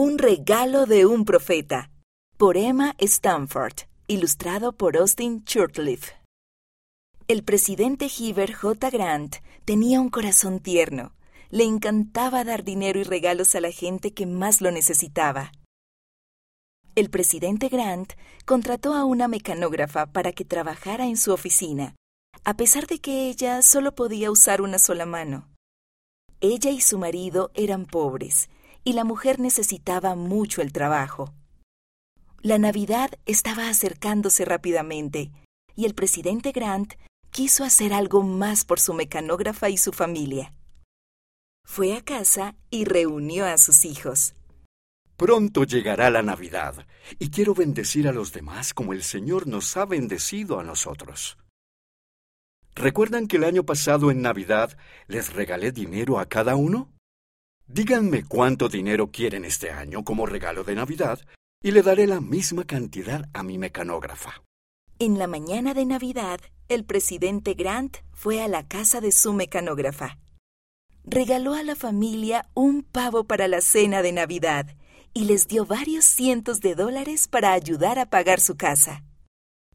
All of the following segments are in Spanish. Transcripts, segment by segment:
Un regalo de un profeta. Por Emma Stanford. Ilustrado por Austin Churtliff. El presidente Heber J. Grant tenía un corazón tierno. Le encantaba dar dinero y regalos a la gente que más lo necesitaba. El presidente Grant contrató a una mecanógrafa para que trabajara en su oficina, a pesar de que ella solo podía usar una sola mano. Ella y su marido eran pobres, y la mujer necesitaba mucho el trabajo. La Navidad estaba acercándose rápidamente, y el presidente Grant quiso hacer algo más por su mecanógrafa y su familia. Fue a casa y reunió a sus hijos. Pronto llegará la Navidad, y quiero bendecir a los demás como el Señor nos ha bendecido a nosotros. ¿Recuerdan que el año pasado en Navidad les regalé dinero a cada uno? Díganme cuánto dinero quieren este año como regalo de Navidad y le daré la misma cantidad a mi mecanógrafa. En la mañana de Navidad, el presidente Grant fue a la casa de su mecanógrafa. Regaló a la familia un pavo para la cena de Navidad y les dio varios cientos de dólares para ayudar a pagar su casa.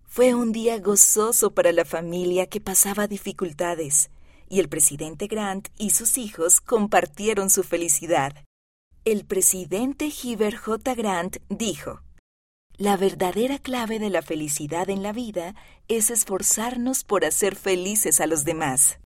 Fue un día gozoso para la familia que pasaba dificultades, y el presidente Grant y sus hijos compartieron su felicidad. El presidente Heber J. Grant dijo, La verdadera clave de la felicidad en la vida es esforzarnos por hacer felices a los demás.